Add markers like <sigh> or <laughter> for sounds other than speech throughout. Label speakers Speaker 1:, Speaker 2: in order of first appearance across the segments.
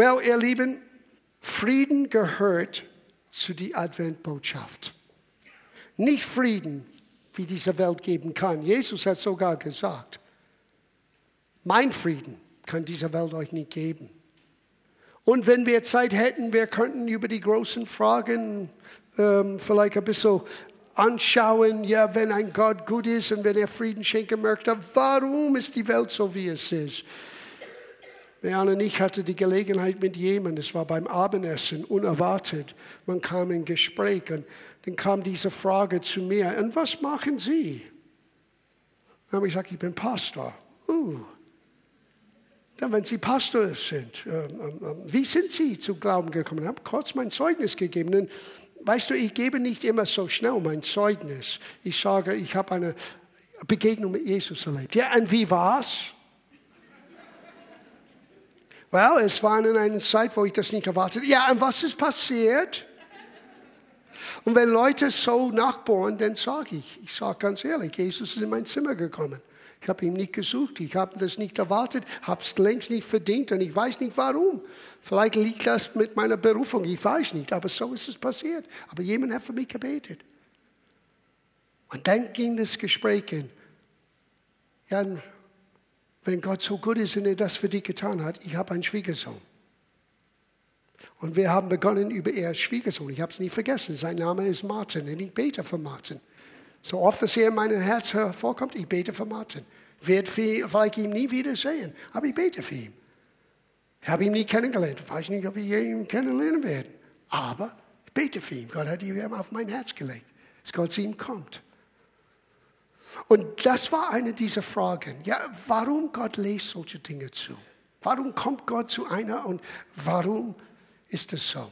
Speaker 1: Well, ihr Lieben, Frieden gehört zu der Adventbotschaft. Nicht Frieden, wie diese Welt geben kann. Jesus hat sogar gesagt, mein Frieden kann diese Welt euch nicht geben. Und wenn wir Zeit hätten, wir könnten über die großen Fragen ähm, vielleicht ein bisschen anschauen, ja, wenn ein Gott gut ist und wenn er Frieden schenken möchte, warum ist die Welt so, wie es ist? Jan und ich hatten die Gelegenheit mit jemandem, es war beim Abendessen, unerwartet. Man kam in Gespräch und dann kam diese Frage zu mir, und was machen Sie? Dann habe ich gesagt, ich bin Pastor. Uh. Dann, wenn Sie Pastor sind, äh, äh, wie sind Sie zu Glauben gekommen? Ich habe kurz mein Zeugnis gegeben. Und weißt du, ich gebe nicht immer so schnell mein Zeugnis. Ich sage, ich habe eine Begegnung mit Jesus erlebt. Ja, und wie war's? Well, es war in einer Zeit, wo ich das nicht erwartet. Ja, und was ist passiert? Und wenn Leute so nachbohren, dann sage ich, ich sage ganz ehrlich, Jesus ist in mein Zimmer gekommen. Ich habe ihn nicht gesucht, ich habe das nicht erwartet, habe es längst nicht verdient und ich weiß nicht warum. Vielleicht liegt das mit meiner Berufung, ich weiß nicht, aber so ist es passiert. Aber jemand hat für mich gebetet. Und dann ging das Gespräch in. Ja, wenn Gott so gut ist und er das für dich getan hat, ich habe einen Schwiegersohn. Und wir haben begonnen über ihr Schwiegersohn. Ich habe es nie vergessen. Sein Name ist Martin und ich bete für Martin. So oft, dass er in meinem Herz hervorkommt, ich bete für Martin. Wird vielleicht ihn nie wieder sehen, aber ich bete für ihn. Ich habe ihn nie kennengelernt. Ich weiß nicht, ob ich ihn kennenlernen werde. Aber ich bete für ihn. Gott hat ihn auf mein Herz gelegt, dass Gott zu ihm kommt. Und das war eine dieser Fragen. Ja, warum Gott lässt solche Dinge zu? Warum kommt Gott zu einer und warum ist es so?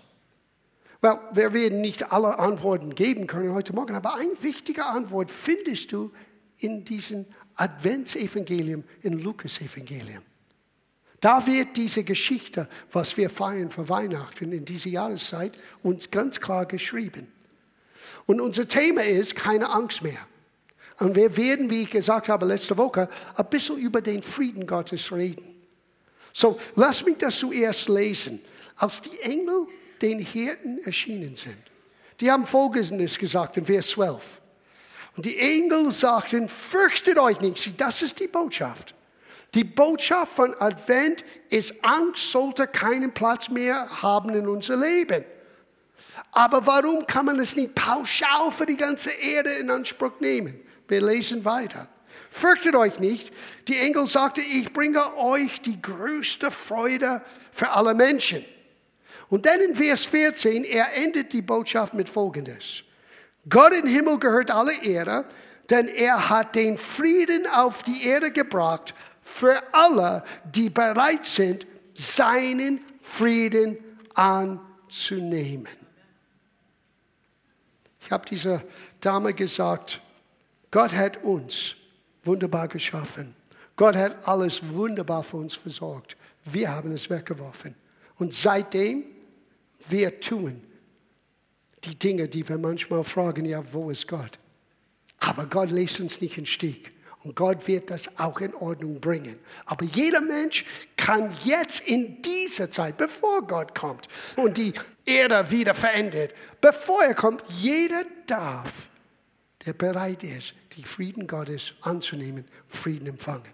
Speaker 1: Well, wir werden nicht alle Antworten geben können heute Morgen, aber eine wichtige Antwort findest du in diesem Adventsevangelium, in Lukas Evangelium. Da wird diese Geschichte, was wir feiern für Weihnachten in dieser Jahreszeit, uns ganz klar geschrieben. Und unser Thema ist keine Angst mehr. Und wir werden, wie ich gesagt habe letzte Woche, ein bisschen über den Frieden Gottes reden. So, lass mich das zuerst lesen. Als die Engel den Hirten erschienen sind, die haben Folgendes gesagt in Vers 12. Und die Engel sagten, fürchtet euch nicht. Das ist die Botschaft. Die Botschaft von Advent ist, Angst sollte keinen Platz mehr haben in unser Leben. Aber warum kann man es nicht pauschal für die ganze Erde in Anspruch nehmen? Wir lesen weiter. Fürchtet euch nicht. Die Engel sagte, ich bringe euch die größte Freude für alle Menschen. Und dann in Vers 14, er endet die Botschaft mit Folgendes. Gott im Himmel gehört alle Ehre, denn er hat den Frieden auf die Erde gebracht für alle, die bereit sind, seinen Frieden anzunehmen. Ich habe dieser Dame gesagt, Gott hat uns wunderbar geschaffen. Gott hat alles wunderbar für uns versorgt. Wir haben es weggeworfen. Und seitdem wir tun die Dinge, die wir manchmal fragen, ja, wo ist Gott? Aber Gott lässt uns nicht im Stich. Und Gott wird das auch in Ordnung bringen. Aber jeder Mensch kann jetzt in dieser Zeit, bevor Gott kommt und die Erde wieder verändert, bevor er kommt, jeder darf der bereit ist, die Frieden Gottes anzunehmen, Frieden empfangen.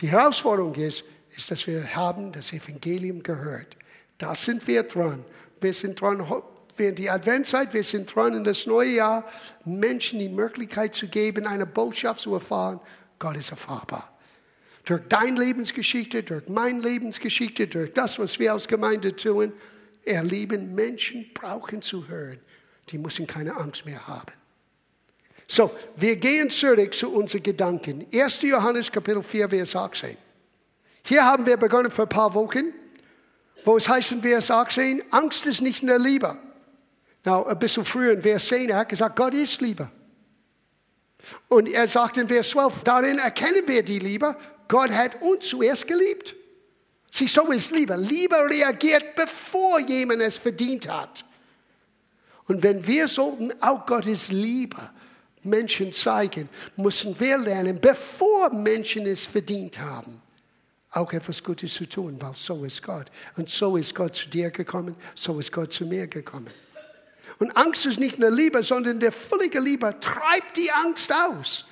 Speaker 1: Die Herausforderung ist, ist, dass wir haben das Evangelium gehört. Da sind wir dran. Wir sind dran während die Adventszeit, wir sind dran in das neue Jahr, Menschen die Möglichkeit zu geben, eine Botschaft zu erfahren. Gott ist erfahrbar. Durch deine Lebensgeschichte, durch meine Lebensgeschichte, durch das, was wir als Gemeinde tun, erleben Menschen brauchen zu hören. Die müssen keine Angst mehr haben. So, wir gehen zurück zu unseren Gedanken. 1. Johannes Kapitel 4, Vers 18. Hier haben wir begonnen vor ein paar Wochen, wo es heißt Vers 18, Angst ist nicht in der Liebe. Now, ein bisschen früher in Vers 10, er hat gesagt, Gott ist Liebe. Und er sagt in Vers 12, darin erkennen wir die Liebe, Gott hat uns zuerst geliebt. Sieh, so ist Liebe. Liebe reagiert, bevor jemand es verdient hat. Und wenn wir sollten auch Gottes Liebe Menschen zeigen, müssen wir lernen, bevor Menschen es verdient haben, auch etwas Gutes zu tun, weil so ist Gott. Und so ist Gott zu dir gekommen, so ist Gott zu mir gekommen. Und Angst ist nicht eine Liebe, sondern der völlige Liebe treibt die Angst aus.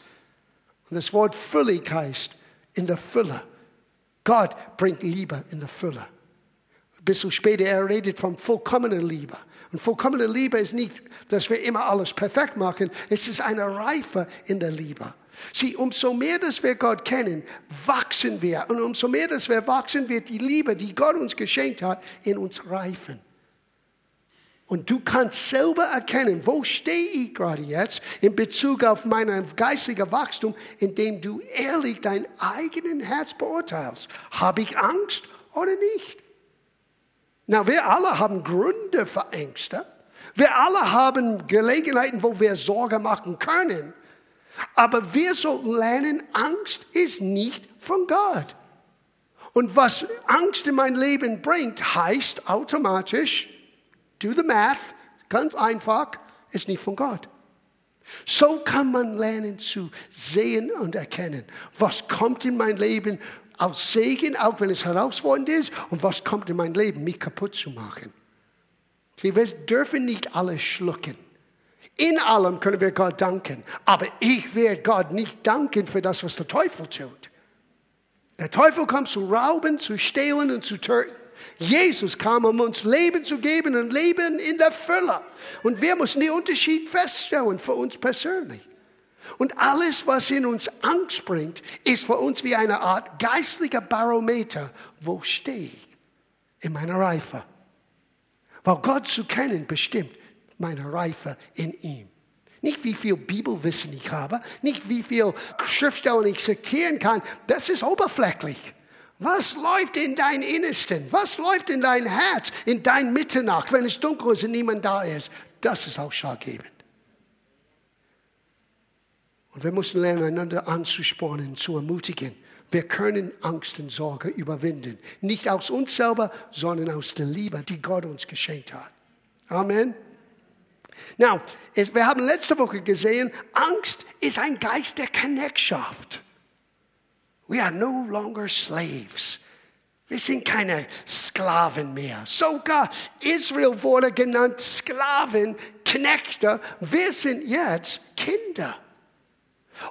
Speaker 1: Und das Wort völlig heißt in der Fülle. Gott bringt Liebe in der Fülle. Ein bisschen später, er redet von vollkommener Liebe. Und vollkommene Liebe ist nicht, dass wir immer alles perfekt machen. Es ist eine Reife in der Liebe. Sieh, umso mehr, dass wir Gott kennen, wachsen wir. Und umso mehr, dass wir wachsen, wird die Liebe, die Gott uns geschenkt hat, in uns reifen. Und du kannst selber erkennen, wo stehe ich gerade jetzt in Bezug auf mein geistiges Wachstum, indem du ehrlich dein eigenes Herz beurteilst. Habe ich Angst oder nicht? Na, wir alle haben Gründe für Ängste. Wir alle haben Gelegenheiten, wo wir Sorge machen können. Aber wir sollten lernen, Angst ist nicht von Gott. Und was Angst in mein Leben bringt, heißt automatisch, do the math, ganz einfach, ist nicht von Gott. So kann man lernen zu sehen und erkennen, was kommt in mein Leben aus Segen, auch wenn es herausfordernd ist, und was kommt in mein Leben, mich kaputt zu machen. wir dürfen nicht alles schlucken. In allem können wir Gott danken. Aber ich werde Gott nicht danken für das, was der Teufel tut. Der Teufel kommt zu rauben, zu stehlen und zu töten. Jesus kam, um uns Leben zu geben und Leben in der Fülle. Und wir müssen den Unterschied feststellen für uns persönlich. Und alles, was in uns Angst bringt, ist für uns wie eine Art geistlicher Barometer. Wo stehe ich in meiner Reife? Weil Gott zu kennen bestimmt, meine Reife in ihm. Nicht wie viel Bibelwissen ich habe, nicht wie viel Schriftstellen ich zitieren kann, das ist oberflächlich. Was läuft in dein Innersten? Was läuft in dein Herz, in dein Mitternacht, wenn es dunkel ist und niemand da ist? Das ist ausschlaggebend. Und wir müssen lernen, einander anzuspornen, zu ermutigen. Wir können Angst und Sorge überwinden. Nicht aus uns selber, sondern aus der Liebe, die Gott uns geschenkt hat. Amen. Now, wir haben letzte Woche gesehen, Angst ist ein Geist der Knechtschaft. We are no longer slaves. Wir sind keine Sklaven mehr. Sogar Israel wurde genannt Sklaven, Knechte. Wir sind jetzt Kinder.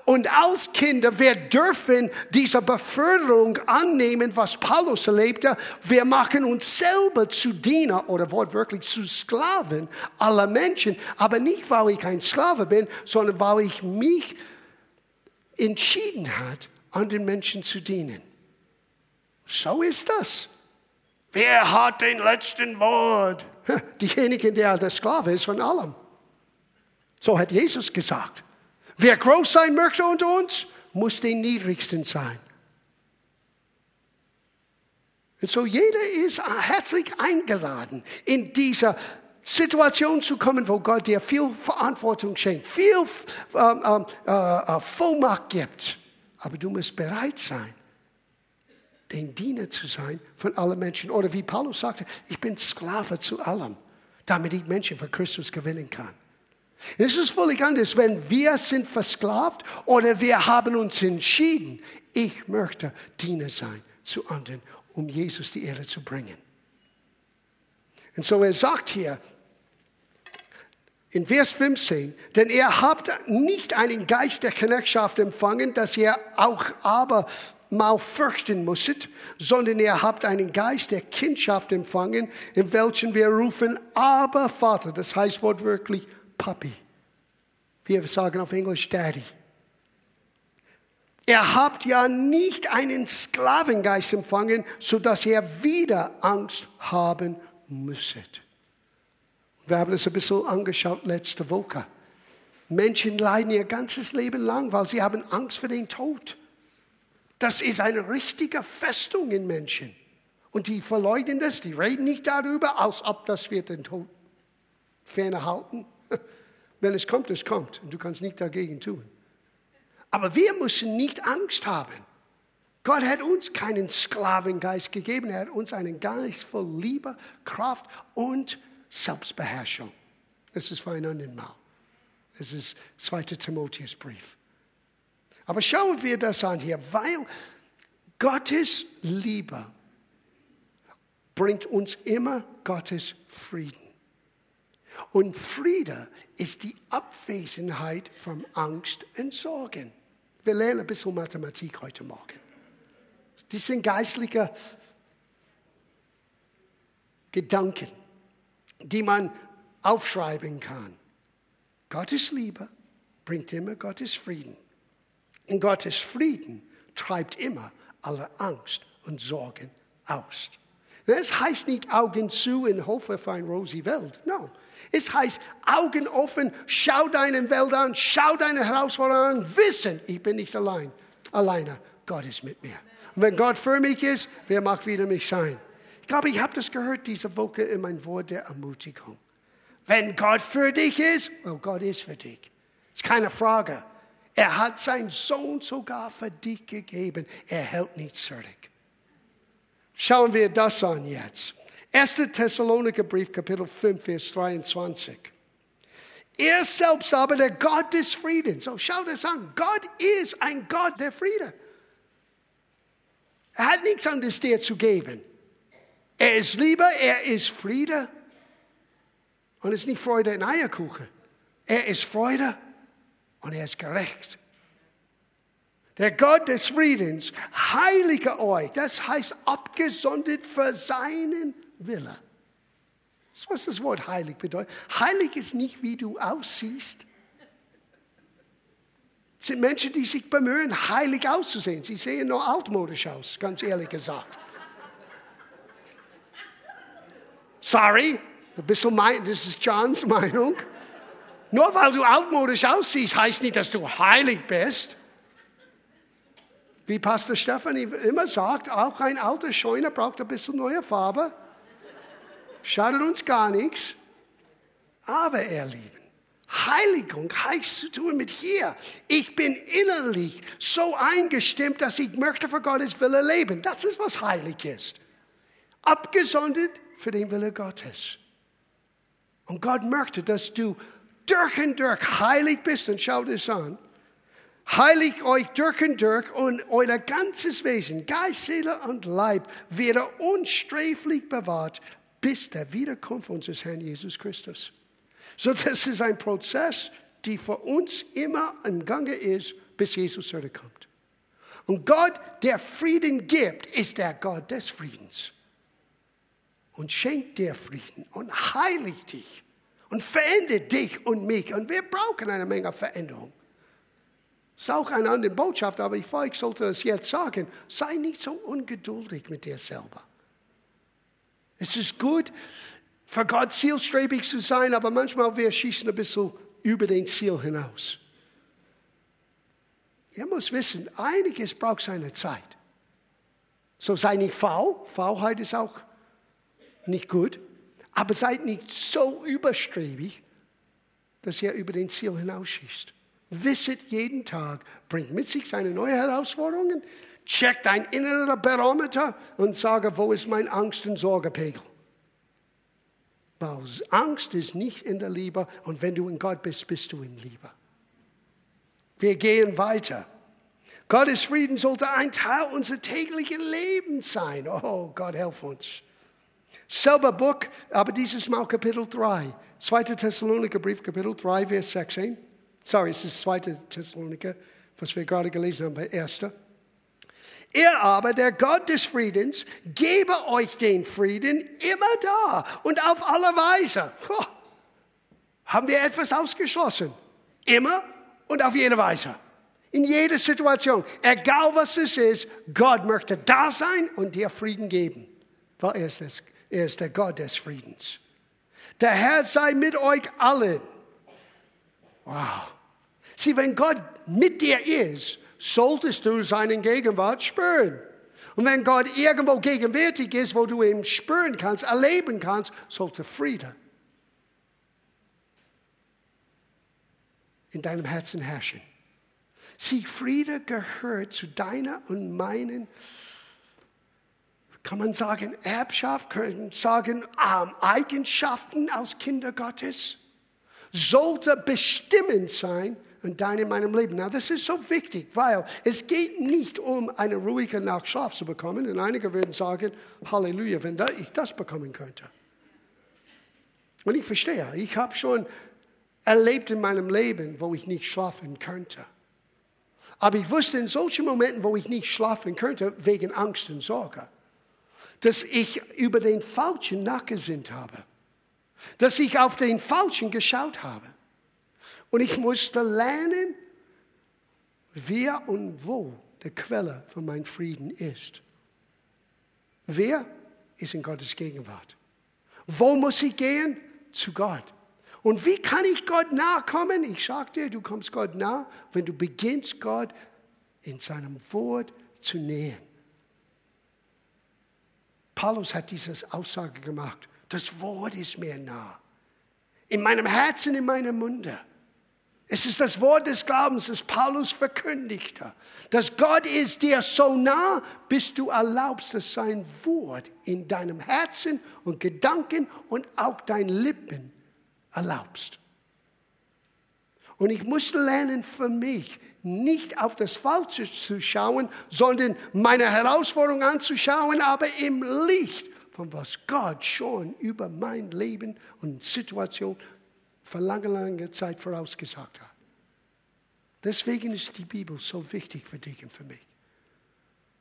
Speaker 1: Und als Kinder, wir dürfen diese Beförderung annehmen, was Paulus erlebte. Wir machen uns selber zu Diener oder wortwörtlich zu Sklaven aller Menschen. Aber nicht, weil ich ein Sklave bin, sondern weil ich mich entschieden habe, anderen Menschen zu dienen. So ist das. Wer hat den letzten Wort? Diejenigen, der der Sklave ist von allem. So hat Jesus gesagt. Wer groß sein möchte unter uns, muss den Niedrigsten sein. Und so jeder ist herzlich eingeladen, in dieser Situation zu kommen, wo Gott dir viel Verantwortung schenkt, viel ähm, ähm äh, äh, Vollmacht gibt. Aber du musst bereit sein, den Diener zu sein von allen Menschen. Oder wie Paulus sagte, ich bin Sklave zu allem, damit ich Menschen für Christus gewinnen kann. Es ist völlig anders, wenn wir sind versklavt oder wir haben uns entschieden, ich möchte Diener sein zu anderen, um Jesus die Ehre zu bringen. Und so er sagt hier in Vers 15, denn ihr habt nicht einen Geist der Knechtschaft empfangen, dass ihr auch aber mal fürchten musstet, sondern ihr habt einen Geist der Kindschaft empfangen, in welchen wir rufen, aber Vater, das heißt wortwörtlich Papi. Wir sagen auf Englisch Daddy. Ihr habt ja nicht einen Sklavengeist empfangen, sodass ihr wieder Angst haben müsstet. Wir haben es ein bisschen angeschaut letzte Woche. Menschen leiden ihr ganzes Leben lang, weil sie haben Angst vor dem Tod. Das ist eine richtige Festung in Menschen. Und die verleugnen das, die reden nicht darüber, als ob das wird den Tod fernhalten. <laughs> Wenn es kommt, es kommt. Und du kannst nichts dagegen tun. Aber wir müssen nicht Angst haben. Gott hat uns keinen Sklavengeist gegeben. Er hat uns einen Geist voll Liebe, Kraft und Selbstbeherrschung. Das ist für ein anderes Mal. Das ist 2. Timotheusbrief. Aber schauen wir das an hier, weil Gottes Liebe bringt uns immer Gottes Frieden. Und Friede ist die Abwesenheit von Angst und Sorgen. Wir lernen ein bisschen Mathematik heute Morgen. Das sind geistliche Gedanken, die man aufschreiben kann. Gottes Liebe bringt immer Gottes Frieden. Und Gottes Frieden treibt immer alle Angst und Sorgen aus. Es heißt nicht Augen zu in Hoffe für eine rosy Welt. No. Es heißt Augen offen, schau deine Welt an, schau deine Herausforderungen an, wissen, ich bin nicht allein. Alleine, Gott ist mit mir. Und wenn Gott für mich ist, wer mag wieder mich sein? Ich glaube, ich habe das gehört diese Woche in mein Wort der Ermutigung. Wenn Gott für dich ist, well, Gott ist für dich. Ist keine Frage. Er hat seinen Sohn sogar für dich gegeben. Er hält nichts zurück. Schauen wir das an jetzt. 1. Thessaloniker Brief, Kapitel 5, Vers 23. Er selbst aber der Gott des Friedens. So schau das an. Gott ist ein Gott der Friede. Er hat nichts anderes dir zu geben. Er ist Liebe, er ist Friede. Und es ist nicht Freude in Eierkuchen. Er ist Freude und er ist gerecht. Der Gott des Friedens heilige euch, das heißt abgesondert für seinen Wille. Das ist, was das Wort heilig bedeutet. Heilig ist nicht, wie du aussiehst. Es sind Menschen, die sich bemühen, heilig auszusehen. Sie sehen nur altmodisch aus, ganz ehrlich gesagt. Sorry, ein bisschen mein, das ist Johns Meinung. Nur weil du altmodisch aussiehst, heißt nicht, dass du heilig bist. Wie Pastor Stefanie immer sagt, auch ein alter Scheune braucht ein bisschen neue Farbe. Schadet uns gar nichts. Aber, ihr Lieben, Heiligung heißt zu tun mit hier. Ich bin innerlich so eingestimmt, dass ich möchte für Gottes Wille leben. Das ist, was heilig ist. Abgesondert für den Wille Gottes. Und Gott möchte, dass du durch und durch heilig bist und schau das an. Heilig euch durch und durch und euer ganzes Wesen, Geist, Seele und Leib werde unsträflich bewahrt bis der Wiederkunft unseres Herrn Jesus Christus. So, das ist ein Prozess, der für uns immer im Gange ist, bis Jesus zurückkommt. Und Gott, der Frieden gibt, ist der Gott des Friedens. Und schenkt dir Frieden und heiligt dich und verändert dich und mich. Und wir brauchen eine Menge Veränderung. Das ist auch eine andere Botschaft, aber ich, ich sollte es jetzt sagen. Sei nicht so ungeduldig mit dir selber. Es ist gut, für Gott zielstrebig zu sein, aber manchmal wir schießen ein bisschen über den Ziel hinaus. Ihr müsst wissen, einiges braucht seine Zeit. So sei nicht faul. Faulheit ist auch nicht gut. Aber seid nicht so überstrebig, dass ihr über den Ziel hinausschießt. Wisset jeden Tag, bringt mit sich seine neuen Herausforderungen, checkt dein innerer Barometer und sage, wo ist mein Angst- und Sorgepegel? Weil Angst ist nicht in der Liebe und wenn du in Gott bist, bist du in Liebe. Wir gehen weiter. Gottes Frieden sollte ein Teil unseres täglichen Lebens sein. Oh Gott, helf uns. Selber Buch, aber dieses Mal Kapitel 3. 2. Thessaloniker Brief, Kapitel 3, Vers 16. Sorry, es ist 2. Thessaloniker, was wir gerade gelesen haben, bei 1. Er aber, der Gott des Friedens, gebe euch den Frieden immer da und auf alle Weise. Oh, haben wir etwas ausgeschlossen? Immer und auf jede Weise. In jeder Situation. Egal was es ist, Gott möchte da sein und dir Frieden geben. Weil er ist, das, er ist der Gott des Friedens. Der Herr sei mit euch allen. Wow. Sieh, wenn Gott mit dir ist, solltest du seinen Gegenwart spüren. Und wenn Gott irgendwo gegenwärtig ist, wo du ihn spüren kannst, erleben kannst, sollte Friede in deinem Herzen herrschen. Sieh, Friede gehört zu deiner und meinen, kann man sagen, Erbschaft, kann man sagen, ähm, Eigenschaften als Kinder Gottes, sollte bestimmend sein in meinem Leben. Na, das ist so wichtig, weil es geht nicht um eine ruhige Nacht Schlaf zu bekommen. Und einige würden sagen, Halleluja, wenn ich das bekommen könnte. Und ich verstehe, ich habe schon erlebt in meinem Leben, wo ich nicht schlafen könnte. Aber ich wusste in solchen Momenten, wo ich nicht schlafen könnte, wegen Angst und Sorge, dass ich über den Falschen nachgesinnt habe. Dass ich auf den Falschen geschaut habe. Und ich musste lernen, wer und wo die Quelle von meinem Frieden ist. Wer ist in Gottes Gegenwart? Wo muss ich gehen? Zu Gott. Und wie kann ich Gott nahe kommen? Ich sage dir, du kommst Gott nah, wenn du beginnst, Gott in seinem Wort zu nähen. Paulus hat diese Aussage gemacht. Das Wort ist mir nah. In meinem Herzen, in meinem Munde. Es ist das Wort des Glaubens, das Paulus verkündigte. Dass Gott ist dir so nah, bis du erlaubst, dass sein Wort in deinem Herzen und Gedanken und auch deinen Lippen erlaubst. Und ich musste lernen für mich, nicht auf das Falsche zu schauen, sondern meine Herausforderung anzuschauen, aber im Licht von was Gott schon über mein Leben und Situation für lange, lange Zeit vorausgesagt hat. Deswegen ist die Bibel so wichtig für dich und für mich.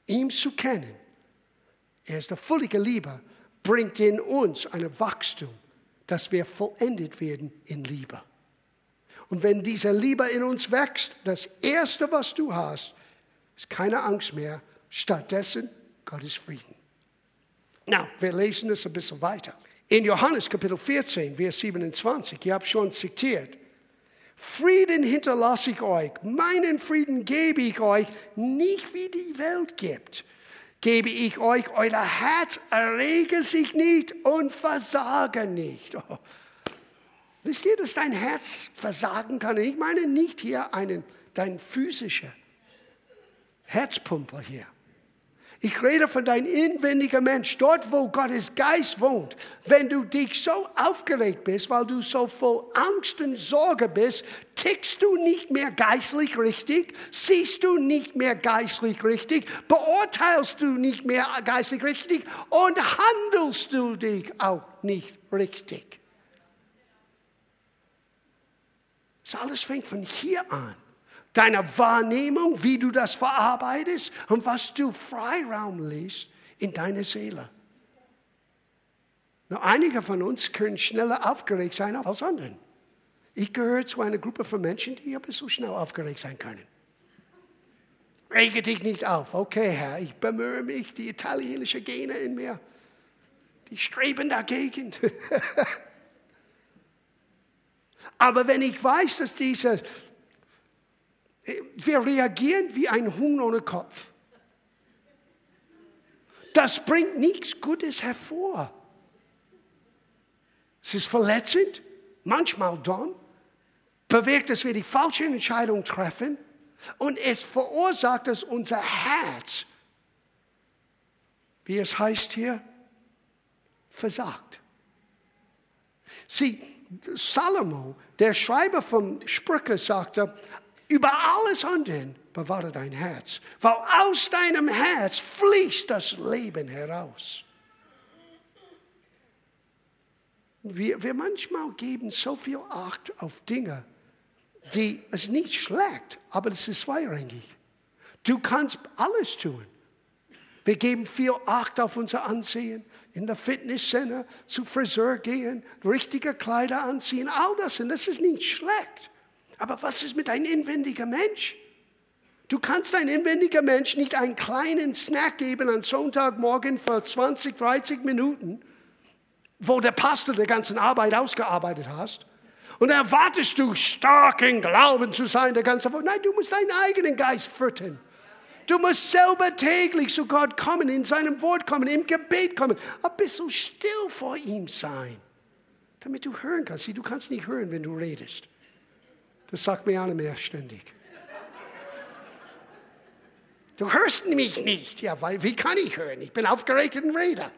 Speaker 1: Ihm zu kennen, er ist der völlige Liebe, bringt in uns ein Wachstum dass wir vollendet werden in Liebe. Und wenn diese Liebe in uns wächst, das Erste, was du hast, ist keine Angst mehr, stattdessen Gottes Frieden. Na, wir lesen es ein bisschen weiter. In Johannes Kapitel 14, Vers 27, ihr habt schon zitiert. Frieden hinterlasse ich euch, meinen Frieden gebe ich euch, nicht wie die Welt gibt gebe ich euch, euer Herz errege sich nicht und versage nicht. Oh. Wisst ihr, dass dein Herz versagen kann? Ich meine nicht hier einen, dein physischer Herzpumper hier. Ich rede von deinem inwendigen Mensch, dort wo Gottes Geist wohnt. Wenn du dich so aufgeregt bist, weil du so voll Angst und Sorge bist, tickst du nicht mehr geistlich richtig, siehst du nicht mehr geistlich richtig, beurteilst du nicht mehr geistlich richtig und handelst du dich auch nicht richtig. Das alles fängt von hier an deiner Wahrnehmung, wie du das verarbeitest und was du Freiraum lässt in deine Seele. Nur einige von uns können schneller aufgeregt sein als andere. Ich gehöre zu einer Gruppe von Menschen, die aber so schnell aufgeregt sein können. Rege dich nicht auf. Okay, Herr, ich bemühe mich, die italienische Gene in mir, die streben dagegen. <laughs> aber wenn ich weiß, dass diese wir reagieren wie ein Huhn ohne Kopf. Das bringt nichts Gutes hervor. Es ist verletzend, manchmal dumm, bewirkt, dass wir die falsche Entscheidung treffen und es verursacht, dass unser Herz, wie es heißt hier, versagt. Sieh, Salomo, der Schreiber von Sprüche, sagte, über alles andere bewahre dein Herz, weil aus deinem Herz fließt das Leben heraus. Wir, wir manchmal geben so viel Acht auf Dinge, die es nicht schlägt, aber es ist zweirangig. Du kannst alles tun. Wir geben viel Acht auf unser Ansehen, in der Fitnesscenter, zu Friseur gehen, richtige Kleider anziehen, all das. Und das ist nicht schlecht. Aber was ist mit einem inwendigen Mensch? Du kannst einem inwendigen Mensch nicht einen kleinen Snack geben am Sonntagmorgen für 20, 30 Minuten, wo der Pastor der ganzen Arbeit ausgearbeitet hast. Und erwartest du, stark in Glauben zu sein, der ganze Woche. Nein, du musst deinen eigenen Geist füttern. Du musst selber täglich zu Gott kommen, in seinem Wort kommen, im Gebet kommen, ein bisschen still vor ihm sein, damit du hören kannst. Sieh, du kannst nicht hören, wenn du redest. Das sagt mir Anne mehr ständig. Du hörst mich nicht. Ja, weil, wie kann ich hören? Ich bin aufgeregter Rede.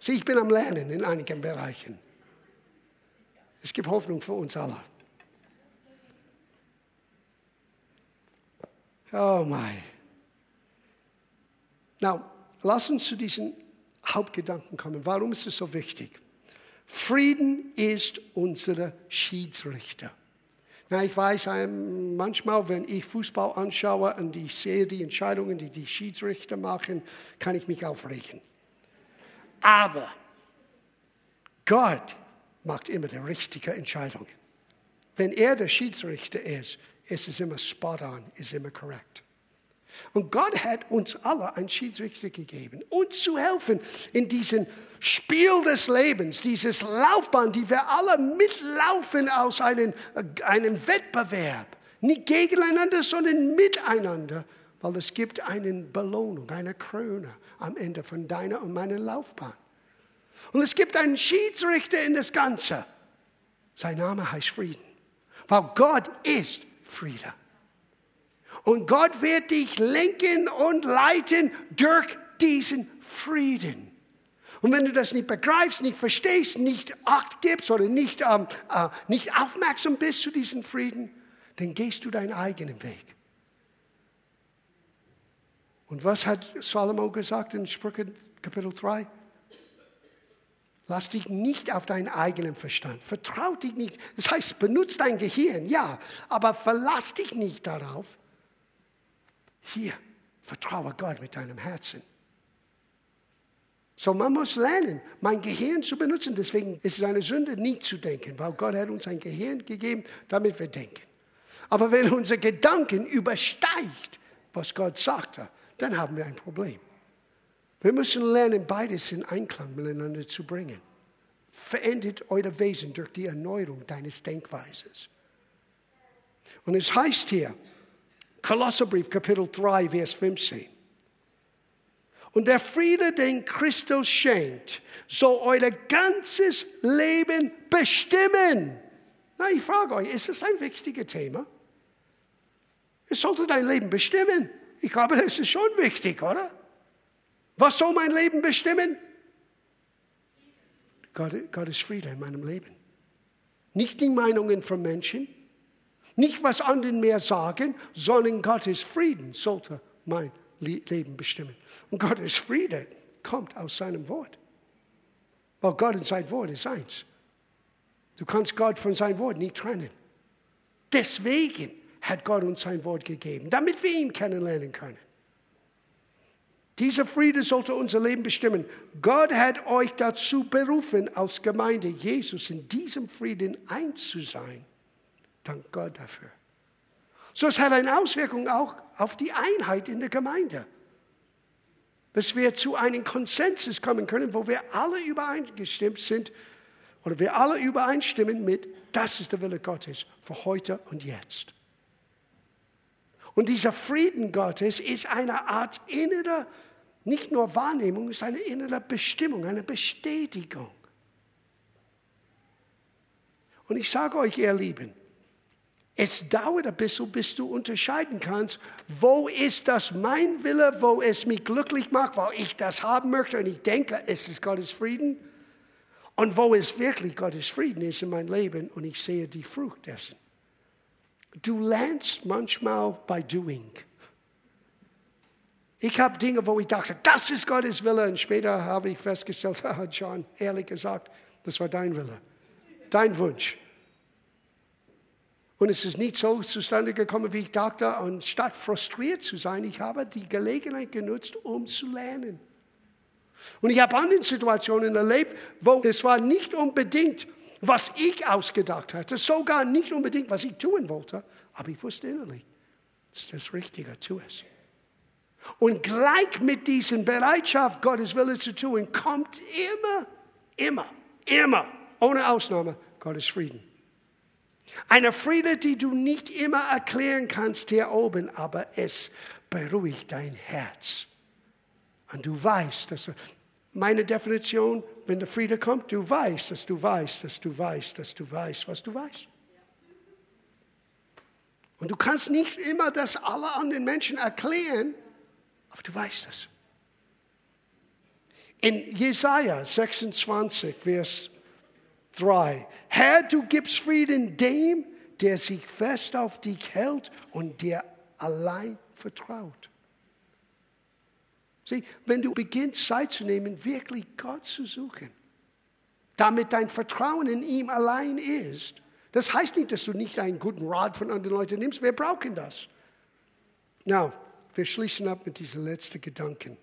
Speaker 1: Sieh, ich bin am Lernen in einigen Bereichen. Es gibt Hoffnung für uns alle. Oh mein. Now, lass uns zu diesen Hauptgedanken kommen. Warum ist es so wichtig? Frieden ist unser Schiedsrichter. Na, ich weiß, ähm, manchmal, wenn ich Fußball anschaue und ich sehe die Entscheidungen, die die Schiedsrichter machen, kann ich mich aufregen. Aber Gott macht immer die richtigen Entscheidungen. Wenn er der Schiedsrichter ist, ist es immer spot on, ist immer korrekt. Und Gott hat uns alle einen Schiedsrichter gegeben, uns zu helfen in diesem Spiel des Lebens, dieses Laufbahn, die wir alle mitlaufen aus einem, einem Wettbewerb. Nicht gegeneinander, sondern miteinander, weil es gibt eine Belohnung, eine Krone am Ende von deiner und meiner Laufbahn. Und es gibt einen Schiedsrichter in das Ganze. Sein Name heißt Frieden, weil Gott ist Friede. Und Gott wird dich lenken und leiten durch diesen Frieden. Und wenn du das nicht begreifst, nicht verstehst, nicht Acht gibst oder nicht, ähm, äh, nicht aufmerksam bist zu diesem Frieden, dann gehst du deinen eigenen Weg. Und was hat Salomo gesagt in Sprüche Kapitel 3? Lass dich nicht auf deinen eigenen Verstand. Vertrau dich nicht. Das heißt, benutze dein Gehirn, ja, aber verlass dich nicht darauf, hier, vertraue Gott mit deinem Herzen. So, man muss lernen, mein Gehirn zu benutzen. Deswegen ist es eine Sünde, nicht zu denken, weil Gott hat uns ein Gehirn gegeben, damit wir denken. Aber wenn unser Gedanken übersteigt, was Gott sagte, dann haben wir ein Problem. Wir müssen lernen, beides in Einklang miteinander zu bringen. Verändert euer Wesen durch die Erneuerung deines Denkweises. Und es heißt hier, Kolosserbrief, Kapitel 3, Vers 15. Und der Friede, den Christus schenkt, soll euer ganzes Leben bestimmen. Na, ich frage euch, ist das ein wichtiges Thema? Es sollte dein Leben bestimmen. Ich glaube, das ist schon wichtig, oder? Was soll mein Leben bestimmen? Gott, Gott ist Friede in meinem Leben. Nicht die Meinungen von Menschen, nicht, was anderen mehr sagen, sondern Gottes Frieden sollte mein Leben bestimmen. Und Gottes Friede kommt aus seinem Wort. Weil Gott und sein Wort ist eins. Du kannst Gott von seinem Wort nicht trennen. Deswegen hat Gott uns sein Wort gegeben, damit wir ihn kennenlernen können. Dieser Friede sollte unser Leben bestimmen. Gott hat euch dazu berufen, als Gemeinde Jesus in diesem Frieden eins zu sein. Dank Gott dafür. So, es hat eine Auswirkung auch auf die Einheit in der Gemeinde. Dass wir zu einem Konsensus kommen können, wo wir alle übereingestimmt sind oder wir alle übereinstimmen mit, das ist der Wille Gottes für heute und jetzt. Und dieser Frieden Gottes ist eine Art innerer, nicht nur Wahrnehmung, es ist eine innere Bestimmung, eine Bestätigung. Und ich sage euch, ihr Lieben, es dauert ein bisschen, bis du unterscheiden kannst, wo ist das mein Wille, wo es mich glücklich macht, weil ich das haben möchte und ich denke, es ist Gottes Frieden. Und wo es wirklich Gottes Frieden ist in meinem Leben und ich sehe die Frucht dessen. Du lernst manchmal bei Doing. Ich habe Dinge, wo ich dachte, das ist Gottes Wille. Und später habe ich festgestellt, <laughs> John, ehrlich gesagt, das war dein Wille, dein Wunsch. Und es ist nicht so zustande gekommen, wie ich dachte. Und statt frustriert zu sein, ich habe die Gelegenheit genutzt, um zu lernen. Und ich habe andere Situationen erlebt, wo es war nicht unbedingt, was ich ausgedacht hatte, sogar nicht unbedingt, was ich tun wollte, aber ich wusste innerlich, das ist das Richtige, tu es. Und gleich mit dieser Bereitschaft, Gottes Wille zu tun, kommt immer, immer, immer, ohne Ausnahme, Gottes Frieden. Eine Friede, die du nicht immer erklären kannst hier oben, aber es beruhigt dein Herz. Und du weißt, dass meine Definition, wenn der Friede kommt, du weißt, dass du weißt, dass du weißt, dass du weißt, was du weißt. Und du kannst nicht immer das alle anderen Menschen erklären, aber du weißt es. In Jesaja 26, Vers 3. Herr, du gibst Frieden dem, der sich fest auf dich hält und dir allein vertraut. Sieh, wenn du beginnst, Zeit zu nehmen, wirklich Gott zu suchen, damit dein Vertrauen in ihm allein ist, das heißt nicht, dass du nicht einen guten Rat von anderen Leuten nimmst. Wir brauchen das. Na, wir schließen ab mit diesen letzten Gedanken.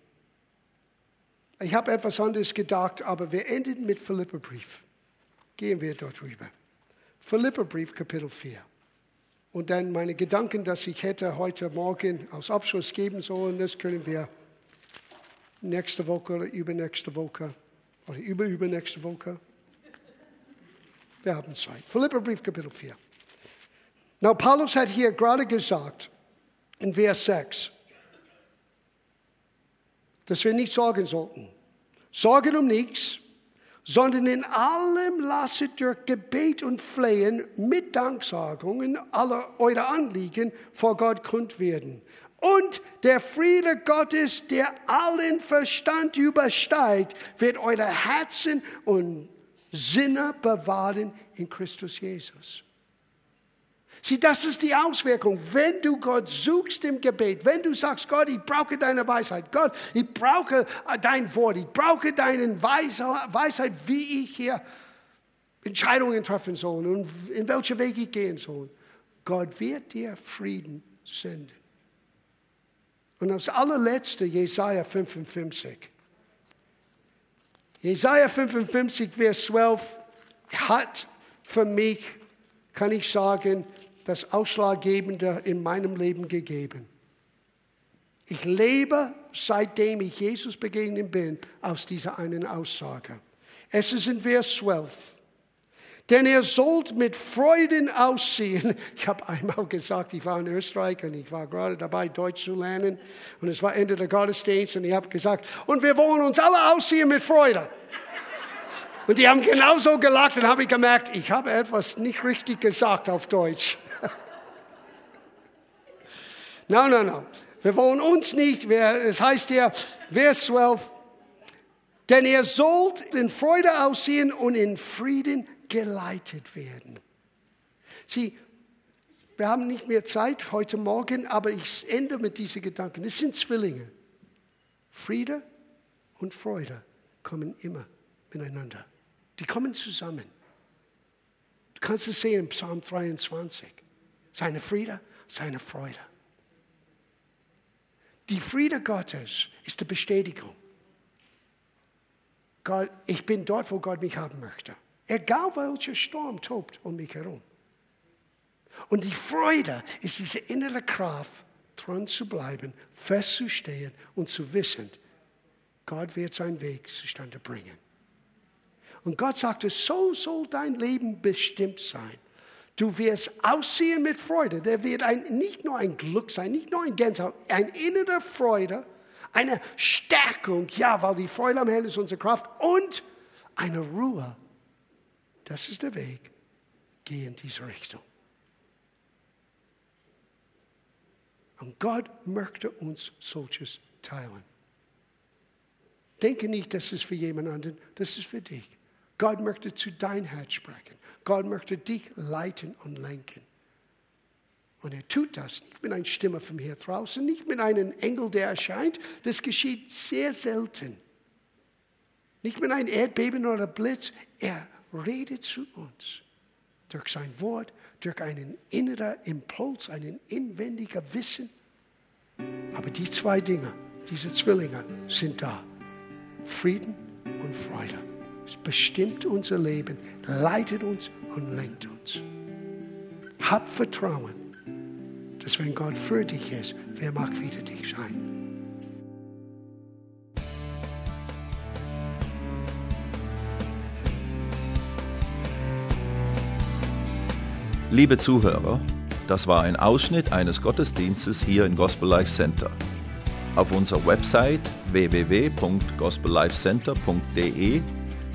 Speaker 1: Ich habe etwas anderes gedacht, aber wir enden mit Philipperbrief. Gehen wir dort rüber. Philipperbrief, Kapitel 4. Und dann meine Gedanken, dass ich hätte heute Morgen als Abschluss geben sollen, das können wir nächste Woche oder übernächste Woche oder überübernächste Woche. Wir haben Zeit. Philipperbrief, Kapitel 4. Now, Paulus hat hier gerade gesagt, in Vers 6, dass wir nicht sorgen sollten. Sorgen um nichts, sondern in allem lasset durch Gebet und Flehen mit Danksagungen alle eure Anliegen vor Gott kund werden. Und der Friede Gottes, der allen Verstand übersteigt, wird eure Herzen und Sinne bewahren in Christus Jesus. Sieh, das ist die Auswirkung. Wenn du Gott suchst im Gebet, wenn du sagst, Gott, ich brauche deine Weisheit, Gott, ich brauche dein Wort, ich brauche deine Weisheit, wie ich hier Entscheidungen treffen soll und in welche Wege ich gehen soll. Gott wird dir Frieden senden. Und das allerletzte, Jesaja 55. Jesaja 55, Vers 12 hat für mich, kann ich sagen, das Ausschlaggebende in meinem Leben gegeben. Ich lebe, seitdem ich Jesus begegnet bin, aus dieser einen Aussage. Es ist in Vers 12. Denn ihr sollt mit Freuden ausziehen. <laughs> Ich habe einmal gesagt, ich war in Österreich und ich war gerade dabei, Deutsch zu lernen. Und es war Ende der Gottesdienst und ich habe gesagt, und wir wollen uns alle ausziehen mit Freude. Und die haben genauso gelacht und habe ich gemerkt, ich habe etwas nicht richtig gesagt auf Deutsch. No, no, no. Wir wollen uns nicht, es heißt hier, Vers 12, denn ihr sollt in Freude aussehen und in Frieden geleitet werden. Sieh, wir haben nicht mehr Zeit heute Morgen, aber ich ende mit diesen Gedanken. Es sind Zwillinge. Friede und Freude kommen immer miteinander. Die kommen zusammen. Du kannst es sehen im Psalm 23. Seine Friede, seine Freude. Die Friede Gottes ist die Bestätigung. Gott, ich bin dort, wo Gott mich haben möchte. Egal welcher Sturm tobt um mich herum. Und die Freude ist diese innere Kraft, dran zu bleiben, festzustehen und zu wissen, Gott wird seinen Weg zustande bringen. Und Gott sagte, so soll dein Leben bestimmt sein. Du wirst aussehen mit Freude. Der wird ein, nicht nur ein Glück sein, nicht nur ein Gänsehaut, ein innere Freude, eine Stärkung, ja, weil die Freude am Herrn ist unsere Kraft und eine Ruhe. Das ist der Weg. Geh in diese Richtung. Und Gott möchte uns solches teilen. Denke nicht, das ist für jemand anderen, das ist für dich. Gott möchte zu dein Herz sprechen. Gott möchte dich leiten und lenken. Und er tut das nicht mit einer Stimme von hier draußen, nicht mit einem Engel, der erscheint. Das geschieht sehr selten. Nicht mit einem Erdbeben oder Blitz. Er redet zu uns durch sein Wort, durch einen inneren Impuls, einen inwendigen Wissen. Aber die zwei Dinge, diese Zwillinge, sind da. Frieden und Freude. Es bestimmt unser Leben, leitet uns und lenkt uns. Hab Vertrauen, dass wenn Gott für dich ist, wer mag wieder dich sein?
Speaker 2: Liebe Zuhörer, das war ein Ausschnitt eines Gottesdienstes hier im Gospel Life Center. Auf unserer Website www.gospellifecenter.de